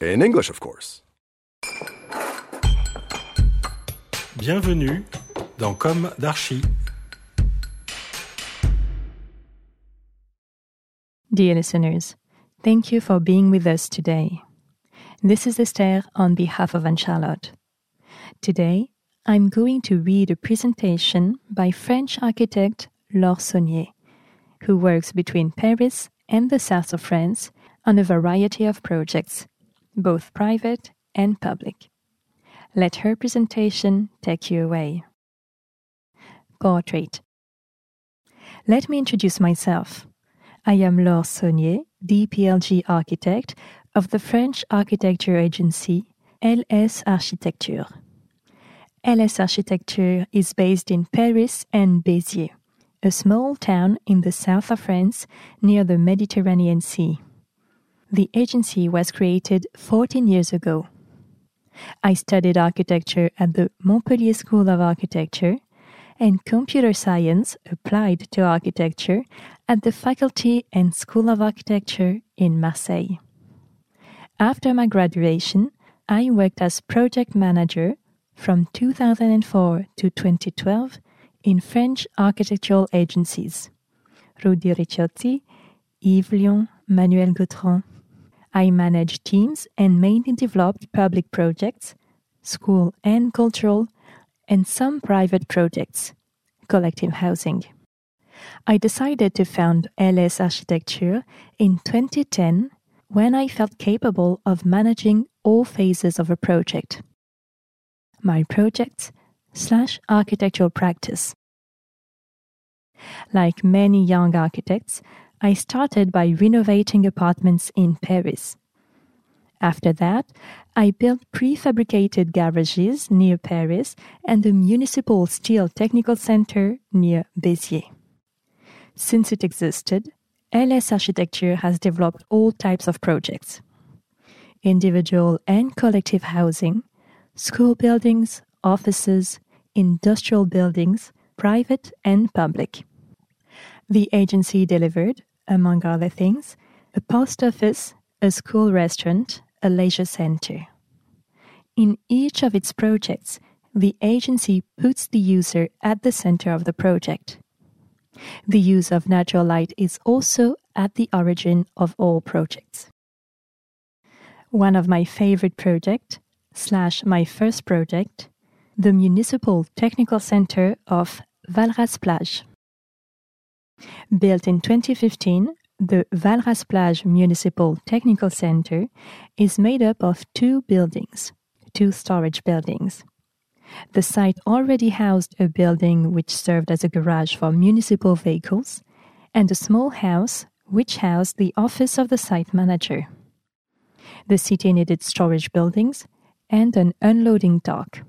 In English, of course. Bienvenue dans Com d'Archi. Dear listeners, thank you for being with us today. This is Esther on behalf of Anne Charlotte. Today, I'm going to read a presentation by French architect Laure Saunier, who works between Paris and the south of France on a variety of projects, both private and public. Let her presentation take you away. Portrait. Let me introduce myself. I am Laure Saunier, DPLG architect of the French architecture agency LS Architecture. LS Architecture is based in Paris and Béziers, a small town in the south of France near the Mediterranean Sea. The agency was created 14 years ago. I studied architecture at the Montpellier School of Architecture and computer science applied to architecture at the Faculty and School of Architecture in Marseille. After my graduation, I worked as project manager from 2004 to 2012 in French architectural agencies Rudy Ricciotti, Yves Lyon, Manuelle Gautrand. I managed teams and mainly developed public projects, school and cultural, and some private projects, collective housing. I decided to found LS Architecture in 2010 when I felt capable of managing all phases of a project. My project slash architectural practice. Like many young architects, I started by renovating apartments in Paris. After that, I built prefabricated garages near Paris and the municipal steel technical center near Béziers. Since it existed, LS Architecture has developed all types of projects individual and collective housing, school buildings, offices, industrial buildings, private and public. The agency delivered, among other things, a post office, a school restaurant, a leisure center. In each of its projects, the agency puts the user at the center of the project. The use of natural light is also at the origin of all projects. One of my favorite projects, slash my first project, the Municipal Technical Center of Valras Plage. Built in 2015, the Valras Plage Municipal Technical Center is made up of two buildings, two storage buildings. The site already housed a building which served as a garage for municipal vehicles and a small house which housed the office of the site manager. The city needed storage buildings and an unloading dock.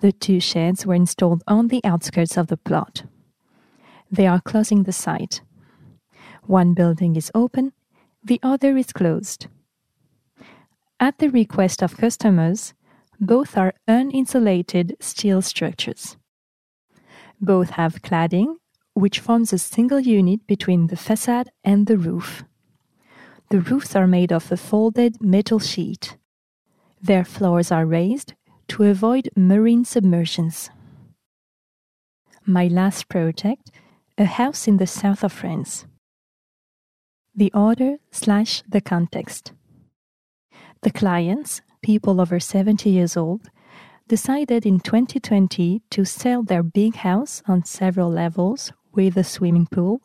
The two sheds were installed on the outskirts of the plot. They are closing the site. One building is open, the other is closed. At the request of customers, both are uninsulated steel structures. Both have cladding, which forms a single unit between the facade and the roof. The roofs are made of a folded metal sheet. Their floors are raised to avoid marine submersions. My last project, a house in the south of France. The order slash the context. The clients, people over 70 years old, decided in 2020 to sell their big house on several levels with a swimming pool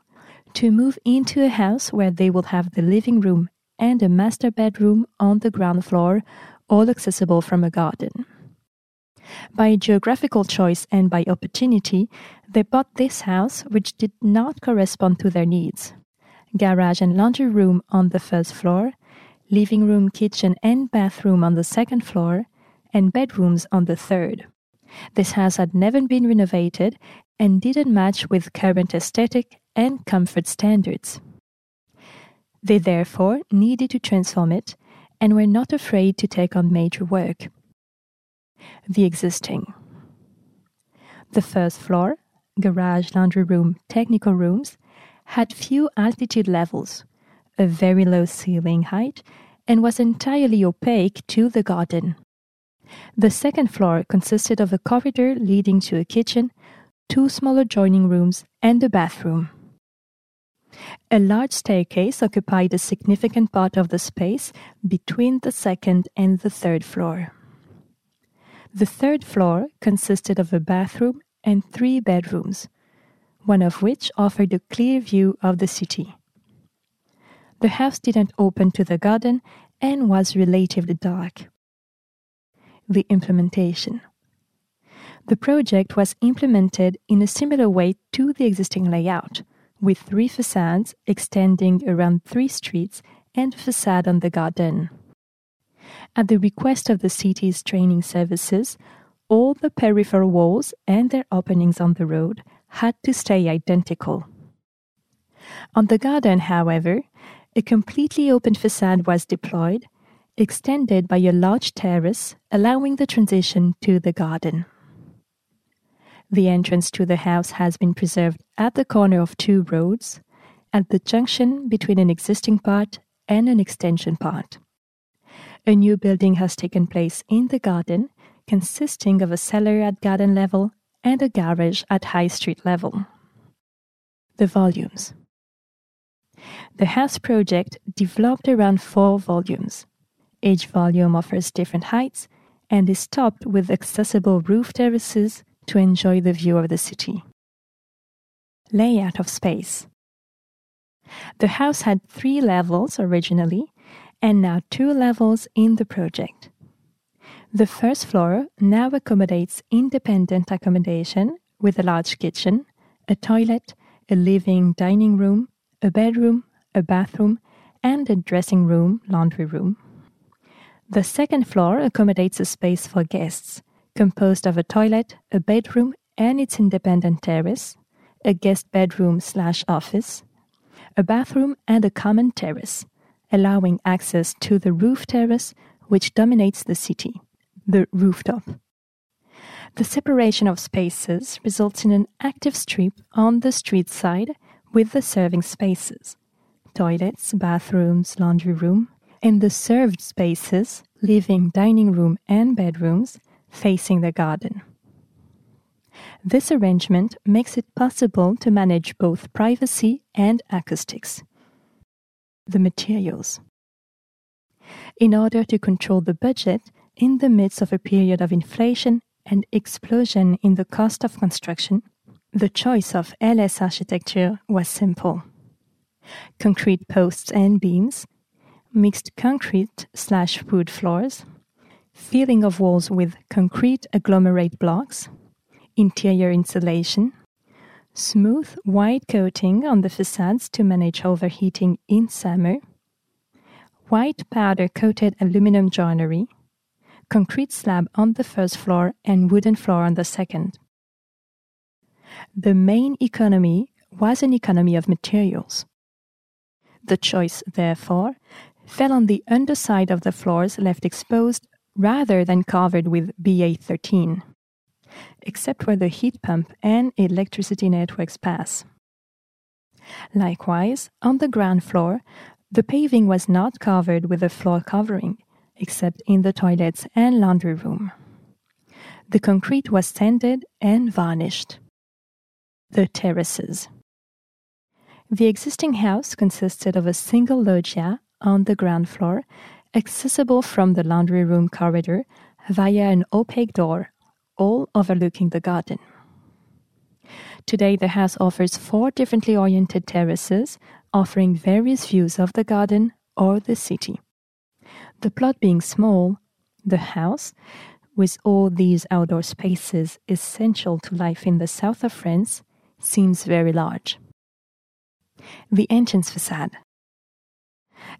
to move into a house where they will have the living room and a master bedroom on the ground floor, all accessible from a garden. By geographical choice and by opportunity, they bought this house, which did not correspond to their needs. Garage and laundry room on the first floor, living room, kitchen, and bathroom on the second floor, and bedrooms on the third. This house had never been renovated and didn't match with current aesthetic and comfort standards. They therefore needed to transform it and were not afraid to take on major work. The existing. The first floor, garage, laundry room, technical rooms, had few altitude levels, a very low ceiling height, and was entirely opaque to the garden. The second floor consisted of a corridor leading to a kitchen, two small adjoining rooms, and a bathroom. A large staircase occupied a significant part of the space between the second and the third floor. The third floor consisted of a bathroom and three bedrooms, one of which offered a clear view of the city. The house didn't open to the garden and was relatively dark. The implementation. The project was implemented in a similar way to the existing layout with three facades extending around three streets and a facade on the garden. At the request of the city's training services, all the peripheral walls and their openings on the road had to stay identical. On the garden, however, a completely open facade was deployed, extended by a large terrace, allowing the transition to the garden. The entrance to the house has been preserved at the corner of two roads, at the junction between an existing part and an extension part. A new building has taken place in the garden, consisting of a cellar at garden level and a garage at High Street level. The volumes. The house project developed around four volumes. Each volume offers different heights and is topped with accessible roof terraces to enjoy the view of the city. Layout of space. The house had three levels originally, and now two levels in the project. The first floor now accommodates independent accommodation with a large kitchen, a toilet, a living dining room, a bedroom, a bathroom, and a dressing room, laundry room. The second floor accommodates a space for guests, composed of a toilet, a bedroom, and its independent terrace, a guest bedroom slash office, a bathroom, and a common terrace, allowing access to the roof terrace which dominates the city, the rooftop. The separation of spaces results in an active strip on the street side with the serving spaces, toilets, bathrooms, laundry room, and the served spaces, living, dining room, and bedrooms, facing the garden. This arrangement makes it possible to manage both privacy and acoustics. The materials. In order to control the budget in the midst of a period of inflation and explosion in the cost of construction, the choice of LS architecture was simple. Concrete posts and beams, mixed concrete slash wood floors, filling of walls with concrete agglomerate blocks, interior insulation, smooth white coating on the facades to manage overheating in summer, white powder coated aluminum joinery, concrete slab on the first floor and wooden floor on the second. The main economy was an economy of materials. The choice, therefore, fell on the underside of the floors left exposed rather than covered with BA13, except where the heat pump and electricity networks pass. Likewise, on the ground floor, the paving was not covered with a floor covering, except in the toilets and laundry room. The concrete was sanded and varnished. The terraces. The existing house consisted of a single loggia on the ground floor accessible from the laundry room corridor via an opaque door, all overlooking the garden. Today, the house offers four differently oriented terraces, offering various views of the garden or the city. The plot being small, the house, with all these outdoor spaces essential to life in the south of France, seems very large. The entrance facade.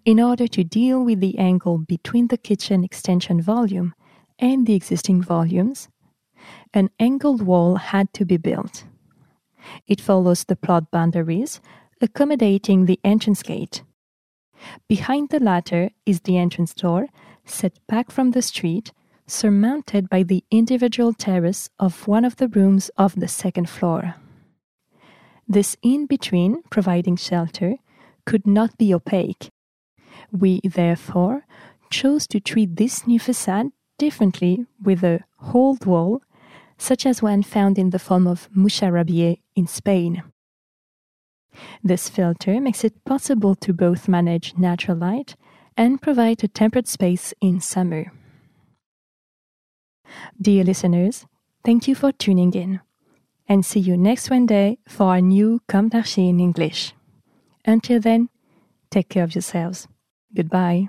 In order to deal with the angle between the kitchen extension volume and the existing volumes, an angled wall had to be built. It follows the plot boundaries, accommodating the entrance gate. Behind the latter is the entrance door, set back from the street, surmounted by the individual terrace of one of the rooms of the second floor. This in between, providing shelter, could not be opaque. We, therefore, chose to treat this new facade differently with a hold wall, such as one found in the form of Moucharabieh in Spain. This filter makes it possible to both manage natural light and provide a tempered space in summer. Dear listeners, thank you for tuning in, and see you next Wednesday for a new d'Archi in English. Until then, take care of yourselves. Goodbye.